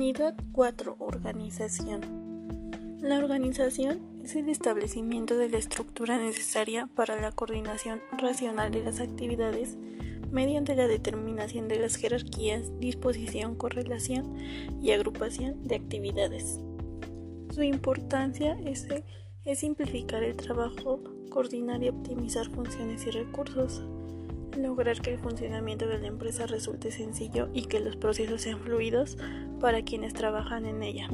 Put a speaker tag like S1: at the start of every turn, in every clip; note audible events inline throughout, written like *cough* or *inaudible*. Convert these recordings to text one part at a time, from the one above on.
S1: Unidad 4. Organización. La organización es el establecimiento de la estructura necesaria para la coordinación racional de las actividades mediante la determinación de las jerarquías, disposición, correlación y agrupación de actividades. Su importancia es, es simplificar el trabajo, coordinar y optimizar funciones y recursos, lograr que el funcionamiento de la empresa resulte sencillo y que los procesos sean fluidos para quienes trabajan en ella.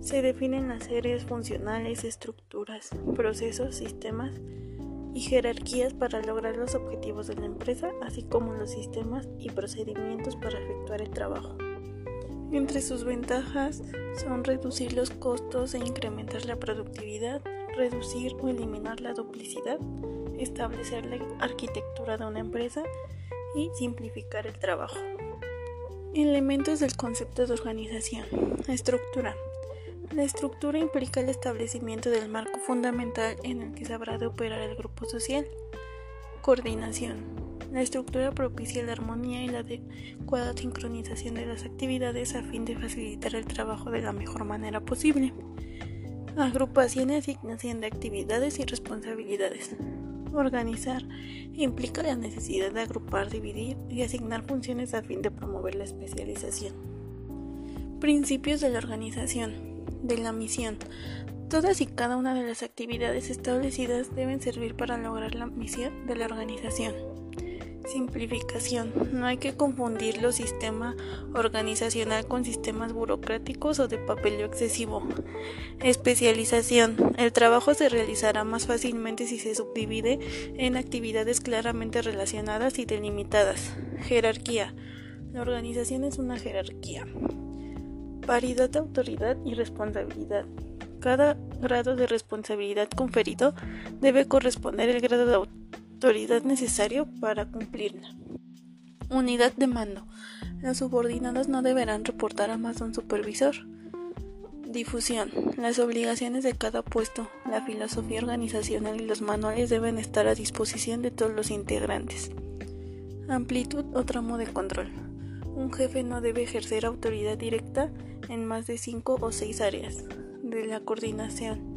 S1: Se definen las áreas funcionales, estructuras, procesos, sistemas y jerarquías para lograr los objetivos de la empresa, así como los sistemas y procedimientos para efectuar el trabajo. Entre sus ventajas son reducir los costos e incrementar la productividad, reducir o eliminar la duplicidad, establecer la arquitectura de una empresa y simplificar el trabajo. Elementos del concepto de organización. Estructura. La estructura implica el establecimiento del marco fundamental en el que se habrá de operar el grupo social. Coordinación. La estructura propicia la armonía y la adecuada sincronización de las actividades a fin de facilitar el trabajo de la mejor manera posible. Agrupación y asignación de actividades y responsabilidades. Organizar implica la necesidad de agrupar, dividir y asignar funciones a fin de promover la especialización. Principios de la organización. De la misión. Todas y cada una de las actividades establecidas deben servir para lograr la misión de la organización. Simplificación. No hay que confundir los sistemas organizacional con sistemas burocráticos o de papeleo excesivo. Especialización. El trabajo se realizará más fácilmente si se subdivide en actividades claramente relacionadas y delimitadas. Jerarquía. La organización es una jerarquía. Paridad de autoridad y responsabilidad. Cada grado de responsabilidad conferido debe corresponder al grado de autoridad autoridad necesario para cumplirla. Unidad de mando. Los subordinados no deberán reportar a más de un supervisor. Difusión. Las obligaciones de cada puesto, la filosofía organizacional y los manuales deben estar a disposición de todos los integrantes. Amplitud o tramo de control. Un jefe no debe ejercer autoridad directa en más de cinco o seis áreas de la coordinación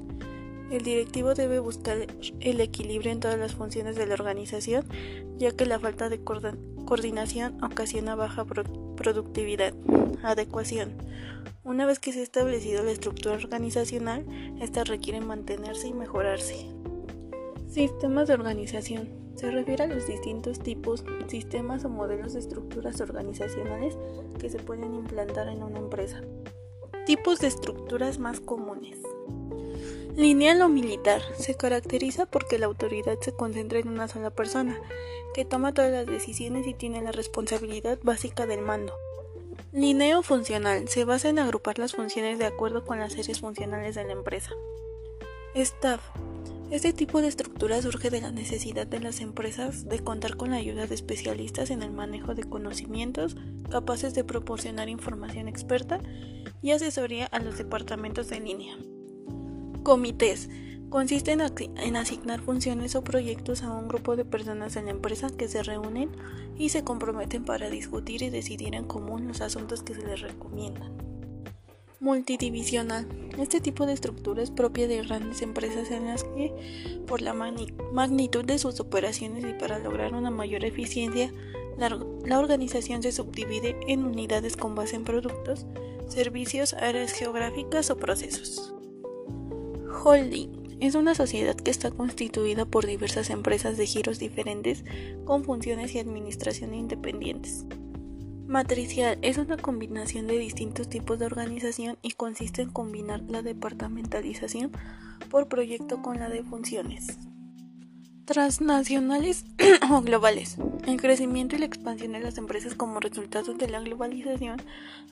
S1: el directivo debe buscar el equilibrio en todas las funciones de la organización, ya que la falta de coordinación ocasiona baja productividad. Adecuación. Una vez que se ha establecido la estructura organizacional, esta requiere mantenerse y mejorarse. Sistemas de organización. Se refiere a los distintos tipos, sistemas o modelos de estructuras organizacionales que se pueden implantar en una empresa. Tipos de estructuras más comunes. Lineal o militar se caracteriza porque la autoridad se concentra en una sola persona, que toma todas las decisiones y tiene la responsabilidad básica del mando. Lineo funcional se basa en agrupar las funciones de acuerdo con las series funcionales de la empresa. Staff. Este tipo de estructura surge de la necesidad de las empresas de contar con la ayuda de especialistas en el manejo de conocimientos capaces de proporcionar información experta y asesoría a los departamentos de línea. Comités. Consiste en, asignar funciones o proyectos a un grupo de personas en la empresa que se reúnen y se comprometen para discutir y decidir en común los asuntos que se les recomiendan. Multidivisional. Este tipo de estructura es propia de grandes empresas en las que, por la magnitud de sus operaciones y para lograr una mayor eficiencia, la organización se subdivide en unidades con base en productos, servicios, áreas geográficas o procesos. Holding es una sociedad que está constituida por diversas empresas de giros diferentes con funciones y administración independientes. Matricial es una combinación de distintos tipos de organización y consiste en combinar la departamentalización por proyecto con la de funciones transnacionales *clears throat* o globales. El crecimiento y la expansión de las empresas como resultado de la globalización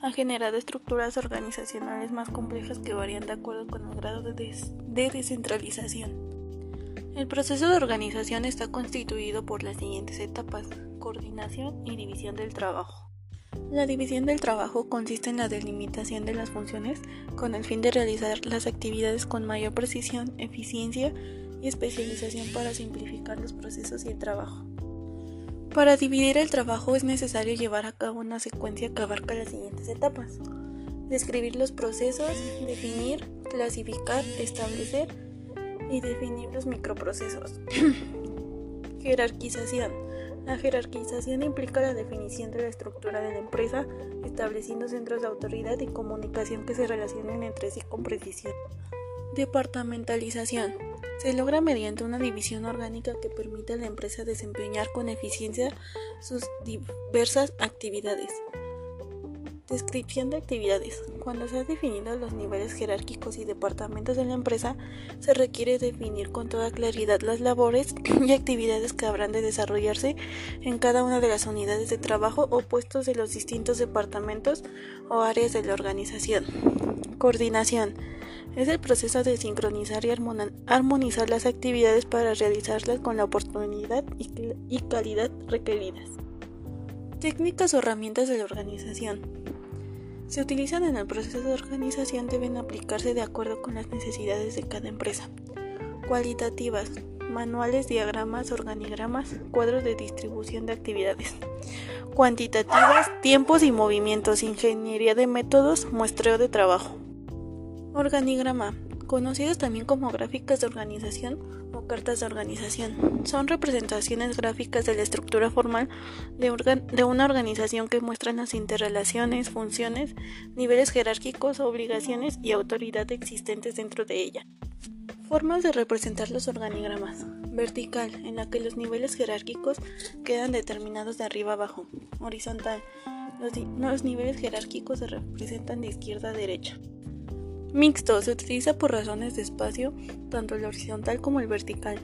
S1: ha generado estructuras organizacionales más complejas que varían de acuerdo con el grado de, descentralización. El proceso de organización está constituido por las siguientes etapas, coordinación y división del trabajo. La división del trabajo consiste en la delimitación de las funciones con el fin de realizar las actividades con mayor precisión, eficiencia y especialización para simplificar los procesos y el trabajo. Para dividir el trabajo es necesario llevar a cabo una secuencia que abarca las siguientes etapas. describir los procesos, definir, clasificar, establecer y definir los microprocesos. *clears throat* Jerarquización. La jerarquización implica la definición de la estructura de la empresa, estableciendo centros de autoridad y comunicación que se relacionen entre sí con precisión. Departamentalización. Se logra mediante una división orgánica que permite a la empresa desempeñar con eficiencia sus diversas actividades. Descripción de actividades. Cuando se han definido los niveles jerárquicos y departamentos de la empresa, se requiere definir con toda claridad las labores *clears throat* y actividades que habrán de desarrollarse en cada una de las unidades de trabajo o puestos de los distintos departamentos o áreas de la organización. Coordinación. Es el proceso de sincronizar y armonizar las actividades para realizarlas con la oportunidad y calidad requeridas. Técnicas o herramientas de la organización se utilizan en el proceso de organización deben aplicarse de acuerdo con las necesidades de cada empresa. Cualitativas, manuales, diagramas, organigramas, cuadros de distribución de actividades. Cuantitativas, tiempos y movimientos, ingeniería de métodos, muestreo de trabajo. Organigrama, conocidos también como gráficas de organización o cartas de organización. Son representaciones gráficas de la estructura formal de, una organización que muestran las interrelaciones, funciones, niveles jerárquicos, obligaciones y autoridad existentes dentro de ella. Formas de representar los organigramas. Vertical, en la que los niveles jerárquicos quedan determinados de arriba abajo. Horizontal, los niveles jerárquicos se representan de izquierda a derecha. Mixto se utiliza por razones de espacio, tanto el horizontal como el vertical.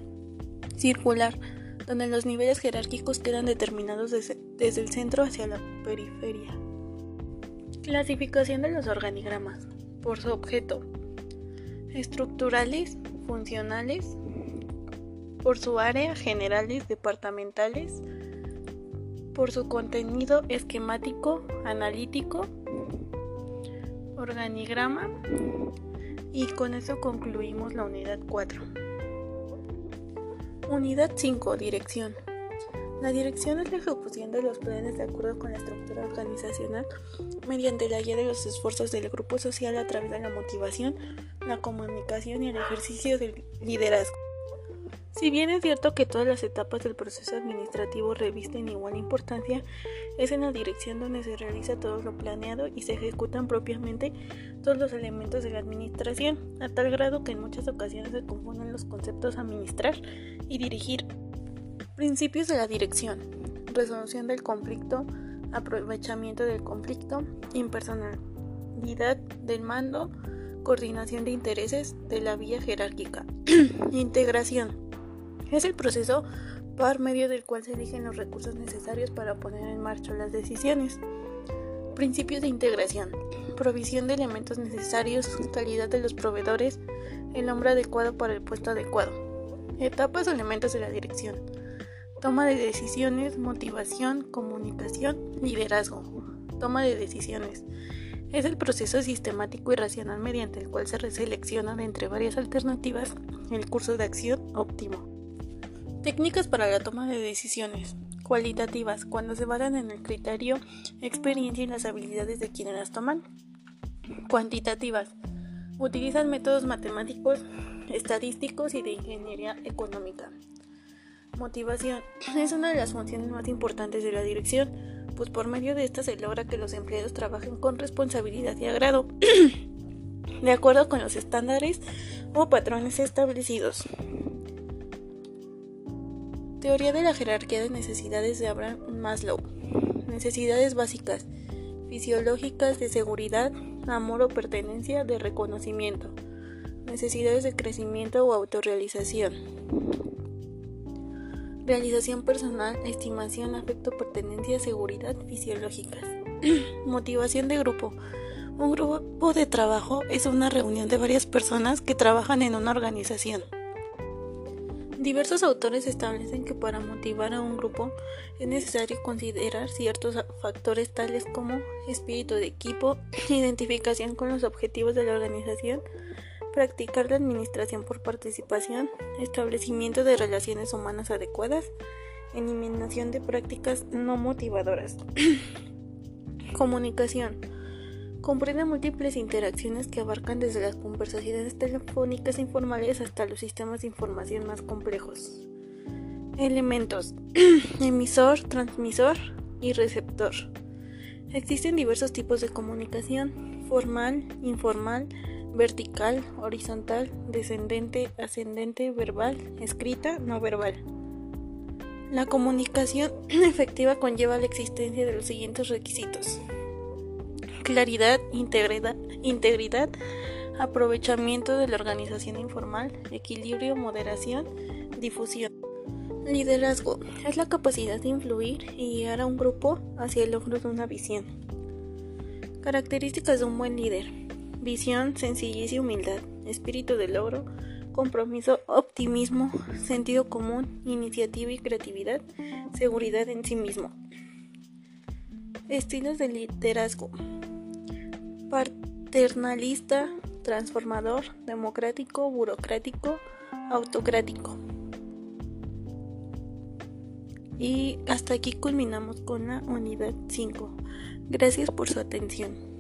S1: Circular, donde los niveles jerárquicos quedan determinados desde, el centro hacia la periferia. Clasificación de los organigramas por su objeto. Estructurales, funcionales, por su área, generales, departamentales, por su contenido esquemático, analítico, organigrama y con eso concluimos la unidad 4. Unidad 5. Dirección. La dirección es la ejecución de los planes de acuerdo con la estructura organizacional mediante la guía de los esfuerzos del grupo social a través de la motivación, la comunicación y el ejercicio del liderazgo. Si bien es cierto que todas las etapas del proceso administrativo revisten igual importancia, es en la dirección donde se realiza todo lo planeado y se ejecutan propiamente todos los elementos de la administración, a tal grado que en muchas ocasiones se confunden los conceptos administrar y dirigir. Principios de la dirección. Resolución del conflicto, aprovechamiento del conflicto, impersonalidad del mando, coordinación de intereses de la vía jerárquica. *clears throat* Integración es el proceso por medio del cual se eligen los recursos necesarios para poner en marcha las decisiones. Principios de integración. Provisión de elementos necesarios, calidad de los proveedores, el nombre adecuado para el puesto adecuado. Etapas o elementos de la dirección. Toma de decisiones, motivación, comunicación, liderazgo. Toma de decisiones. Es el proceso sistemático y racional mediante el cual se selecciona de entre varias alternativas el curso de acción óptimo. Técnicas para la toma de decisiones. Cualitativas, cuando se basan en el criterio, experiencia y las habilidades de quienes las toman. Cuantitativas, utilizan métodos matemáticos, estadísticos y de ingeniería económica. Motivación es una de las funciones más importantes de la dirección, pues por medio de esta se logra que los empleados trabajen con responsabilidad y agrado, *clears throat* de acuerdo con los estándares o patrones establecidos. Teoría de la jerarquía de necesidades de Abraham Maslow. Necesidades básicas, fisiológicas de seguridad, amor o pertenencia, de reconocimiento. Necesidades de crecimiento o autorrealización. Realización personal, estimación, afecto, pertenencia, seguridad fisiológicas. *clears throat* Motivación de grupo. Un grupo de trabajo es una reunión de varias personas que trabajan en una organización. Diversos autores establecen que para motivar a un grupo es necesario considerar ciertos factores tales como espíritu de equipo, *clears throat* identificación con los objetivos de la organización, practicar la administración por participación, establecimiento de relaciones humanas adecuadas, eliminación de prácticas no motivadoras. *clears throat* Comunicación Comprende múltiples interacciones que abarcan desde las conversaciones telefónicas informales hasta los sistemas de información más complejos. Elementos. *clears throat* Emisor, transmisor y receptor. Existen diversos tipos de comunicación, formal, informal, vertical, horizontal, descendente, ascendente, verbal, escrita, no verbal. La comunicación *clears throat* efectiva conlleva la existencia de los siguientes requisitos claridad, integridad, aprovechamiento de la organización informal, equilibrio, moderación, difusión. Liderazgo es la capacidad de influir y guiar a un grupo hacia el logro de una visión. Características de un buen líder. Visión, sencillez y humildad, espíritu de logro, compromiso, optimismo, sentido común, iniciativa y creatividad, seguridad en sí mismo. Estilos de liderazgo paternalista, transformador, democrático, burocrático, autocrático. Y hasta aquí culminamos con la unidad 5. Gracias por su atención.